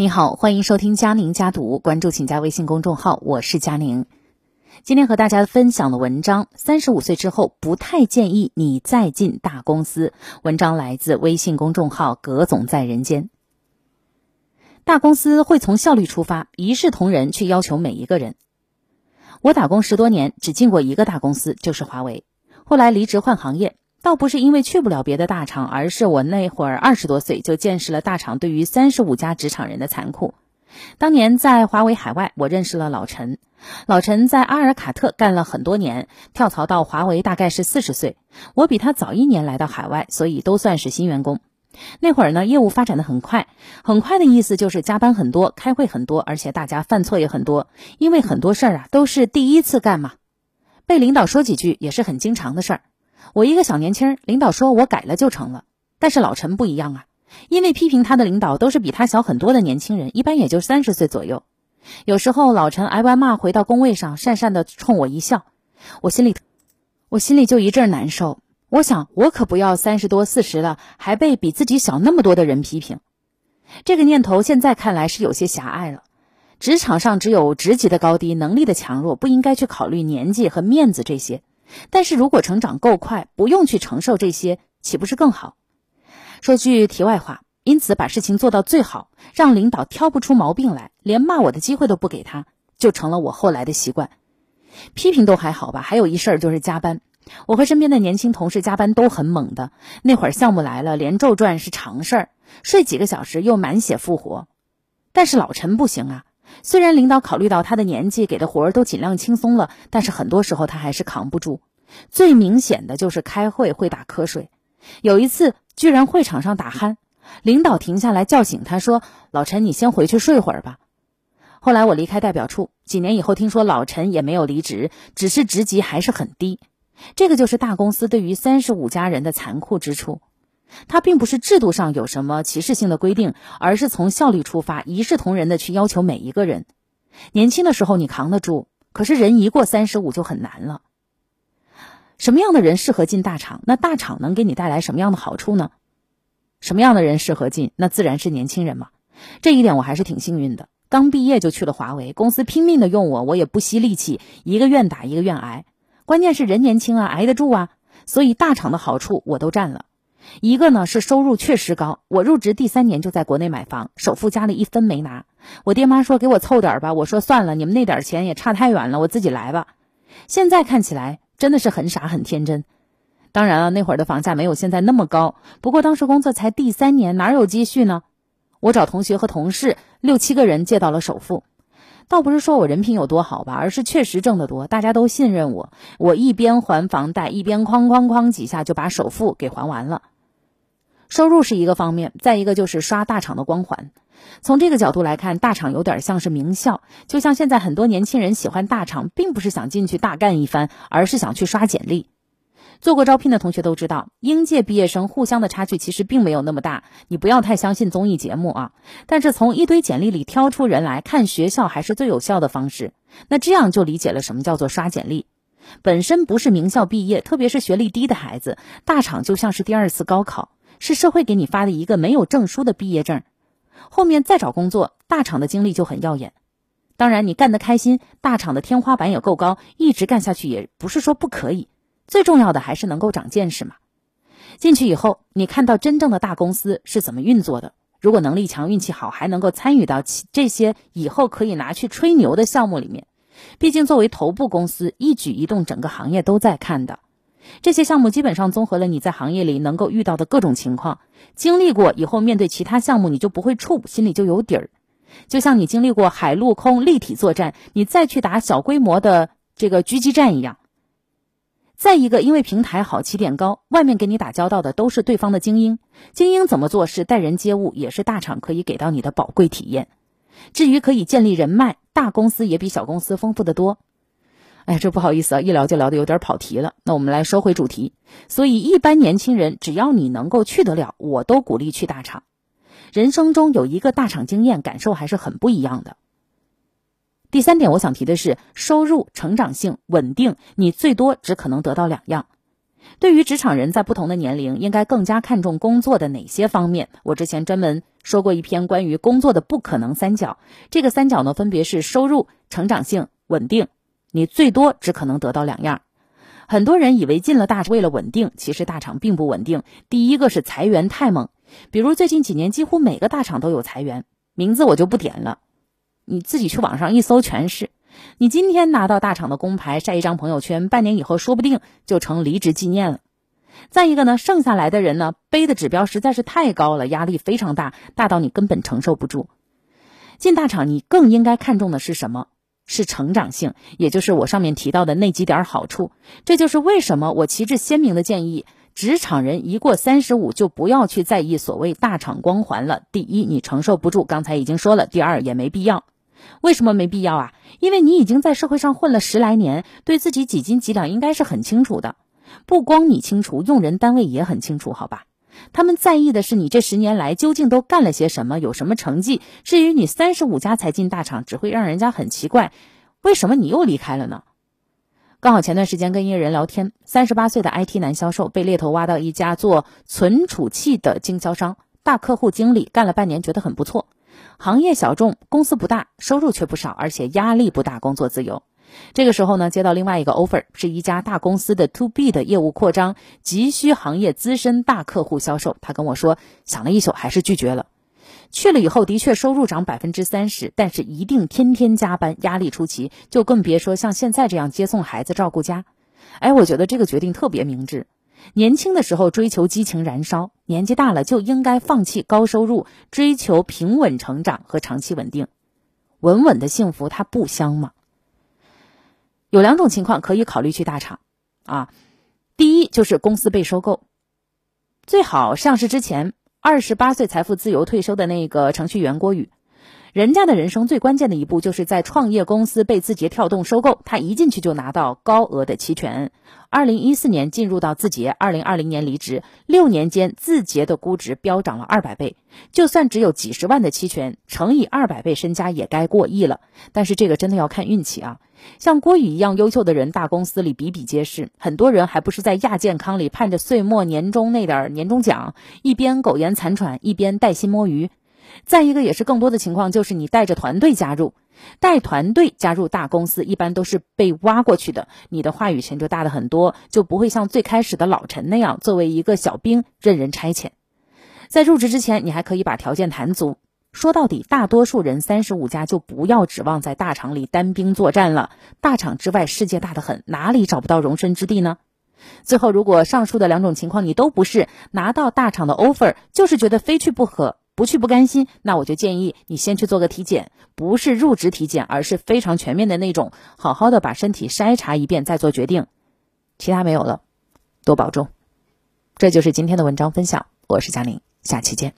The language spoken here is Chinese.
你好，欢迎收听佳宁家读，关注请加微信公众号，我是佳宁。今天和大家分享的文章，三十五岁之后不太建议你再进大公司。文章来自微信公众号葛总在人间。大公司会从效率出发，一视同仁去要求每一个人。我打工十多年，只进过一个大公司，就是华为。后来离职换行业。倒不是因为去不了别的大厂，而是我那会儿二十多岁就见识了大厂对于三十五家职场人的残酷。当年在华为海外，我认识了老陈。老陈在阿尔卡特干了很多年，跳槽到华为大概是四十岁。我比他早一年来到海外，所以都算是新员工。那会儿呢，业务发展的很快，很快的意思就是加班很多，开会很多，而且大家犯错也很多，因为很多事儿啊都是第一次干嘛，被领导说几句也是很经常的事儿。我一个小年轻，领导说我改了就成了。但是老陈不一样啊，因为批评他的领导都是比他小很多的年轻人，一般也就三十岁左右。有时候老陈挨完骂回到工位上，讪讪的冲我一笑，我心里，我心里就一阵难受。我想，我可不要三十多四十了，还被比自己小那么多的人批评。这个念头现在看来是有些狭隘了。职场上只有职级的高低、能力的强弱，不应该去考虑年纪和面子这些。但是如果成长够快，不用去承受这些，岂不是更好？说句题外话，因此把事情做到最好，让领导挑不出毛病来，连骂我的机会都不给他，就成了我后来的习惯。批评都还好吧，还有一事儿就是加班。我和身边的年轻同事加班都很猛的，那会儿项目来了，连轴转是常事儿，睡几个小时又满血复活。但是老陈不行啊。虽然领导考虑到他的年纪，给的活儿都尽量轻松了，但是很多时候他还是扛不住。最明显的就是开会会打瞌睡，有一次居然会场上打鼾，领导停下来叫醒他说：“老陈，你先回去睡会儿吧。”后来我离开代表处，几年以后听说老陈也没有离职，只是职级还是很低。这个就是大公司对于三十五家人的残酷之处。它并不是制度上有什么歧视性的规定，而是从效率出发，一视同仁的去要求每一个人。年轻的时候你扛得住，可是人一过三十五就很难了。什么样的人适合进大厂？那大厂能给你带来什么样的好处呢？什么样的人适合进？那自然是年轻人嘛。这一点我还是挺幸运的，刚毕业就去了华为，公司拼命的用我，我也不惜力气，一个愿打一个愿挨。关键是人年轻啊，挨得住啊，所以大厂的好处我都占了。一个呢是收入确实高，我入职第三年就在国内买房，首付家里一分没拿。我爹妈说给我凑点吧，我说算了，你们那点钱也差太远了，我自己来吧。现在看起来真的是很傻很天真。当然了，那会儿的房价没有现在那么高，不过当时工作才第三年，哪有积蓄呢？我找同学和同事六七个人借到了首付，倒不是说我人品有多好吧，而是确实挣得多，大家都信任我。我一边还房贷，一边哐哐哐几下就把首付给还完了。收入是一个方面，再一个就是刷大厂的光环。从这个角度来看，大厂有点像是名校。就像现在很多年轻人喜欢大厂，并不是想进去大干一番，而是想去刷简历。做过招聘的同学都知道，应届毕业生互相的差距其实并没有那么大。你不要太相信综艺节目啊！但是从一堆简历里挑出人来看，学校还是最有效的方式。那这样就理解了什么叫做刷简历。本身不是名校毕业，特别是学历低的孩子，大厂就像是第二次高考。是社会给你发的一个没有证书的毕业证，后面再找工作，大厂的经历就很耀眼。当然，你干得开心，大厂的天花板也够高，一直干下去也不是说不可以。最重要的还是能够长见识嘛。进去以后，你看到真正的大公司是怎么运作的。如果能力强、运气好，还能够参与到其这些以后可以拿去吹牛的项目里面。毕竟作为头部公司，一举一动整个行业都在看的。这些项目基本上综合了你在行业里能够遇到的各种情况，经历过以后，面对其他项目你就不会怵，心里就有底儿。就像你经历过海陆空立体作战，你再去打小规模的这个狙击战一样。再一个，因为平台好，起点高，外面给你打交道的都是对方的精英，精英怎么做事、待人接物，也是大厂可以给到你的宝贵体验。至于可以建立人脉，大公司也比小公司丰富的多。哎，这不好意思啊，一聊就聊得有点跑题了。那我们来说回主题。所以，一般年轻人只要你能够去得了，我都鼓励去大厂。人生中有一个大厂经验，感受还是很不一样的。第三点，我想提的是收入、成长性、稳定，你最多只可能得到两样。对于职场人在不同的年龄，应该更加看重工作的哪些方面？我之前专门说过一篇关于工作的不可能三角，这个三角呢，分别是收入、成长性、稳定。你最多只可能得到两样。很多人以为进了大为了稳定，其实大厂并不稳定。第一个是裁员太猛，比如最近几年几乎每个大厂都有裁员，名字我就不点了，你自己去网上一搜全是。你今天拿到大厂的工牌，晒一张朋友圈，半年以后说不定就成离职纪念了。再一个呢，剩下来的人呢，背的指标实在是太高了，压力非常大，大到你根本承受不住。进大厂，你更应该看重的是什么？是成长性，也就是我上面提到的那几点好处。这就是为什么我旗帜鲜明的建议，职场人一过三十五就不要去在意所谓大厂光环了。第一，你承受不住，刚才已经说了；第二，也没必要。为什么没必要啊？因为你已经在社会上混了十来年，对自己几斤几两应该是很清楚的。不光你清楚，用人单位也很清楚，好吧？他们在意的是你这十年来究竟都干了些什么，有什么成绩。至于你三十五家才进大厂，只会让人家很奇怪，为什么你又离开了呢？刚好前段时间跟一个人聊天，三十八岁的 IT 男销售被猎头挖到一家做存储器的经销商，大客户经理，干了半年觉得很不错。行业小众，公司不大，收入却不少，而且压力不大，工作自由。这个时候呢，接到另外一个 offer，是一家大公司的 to B 的业务扩张，急需行业资深大客户销售。他跟我说，想了一宿还是拒绝了。去了以后，的确收入涨百分之三十，但是一定天天加班，压力出奇，就更别说像现在这样接送孩子、照顾家。哎，我觉得这个决定特别明智。年轻的时候追求激情燃烧，年纪大了就应该放弃高收入，追求平稳成长和长期稳定。稳稳的幸福，它不香吗？有两种情况可以考虑去大厂，啊，第一就是公司被收购，最好上市之前，二十八岁财富自由退休的那个程序员郭宇。人家的人生最关键的一步，就是在创业公司被字节跳动收购，他一进去就拿到高额的期权。二零一四年进入到字节，二零二零年离职，六年间字节的估值飙涨了二百倍。就算只有几十万的期权，乘以二百倍，身家也该过亿了。但是这个真的要看运气啊！像郭宇一样优秀的人，大公司里比比皆是，很多人还不是在亚健康里盼着岁末年终那点年终奖，一边苟延残喘，一边带薪摸鱼。再一个也是更多的情况，就是你带着团队加入，带团队加入大公司，一般都是被挖过去的，你的话语权就大的很多，就不会像最开始的老陈那样，作为一个小兵任人差遣。在入职之前，你还可以把条件谈足。说到底，大多数人三十五家就不要指望在大厂里单兵作战了，大厂之外世界大得很，哪里找不到容身之地呢？最后，如果上述的两种情况你都不是，拿到大厂的 offer 就是觉得非去不可。不去不甘心，那我就建议你先去做个体检，不是入职体检，而是非常全面的那种，好好的把身体筛查一遍再做决定。其他没有了，多保重。这就是今天的文章分享，我是佳宁，下期见。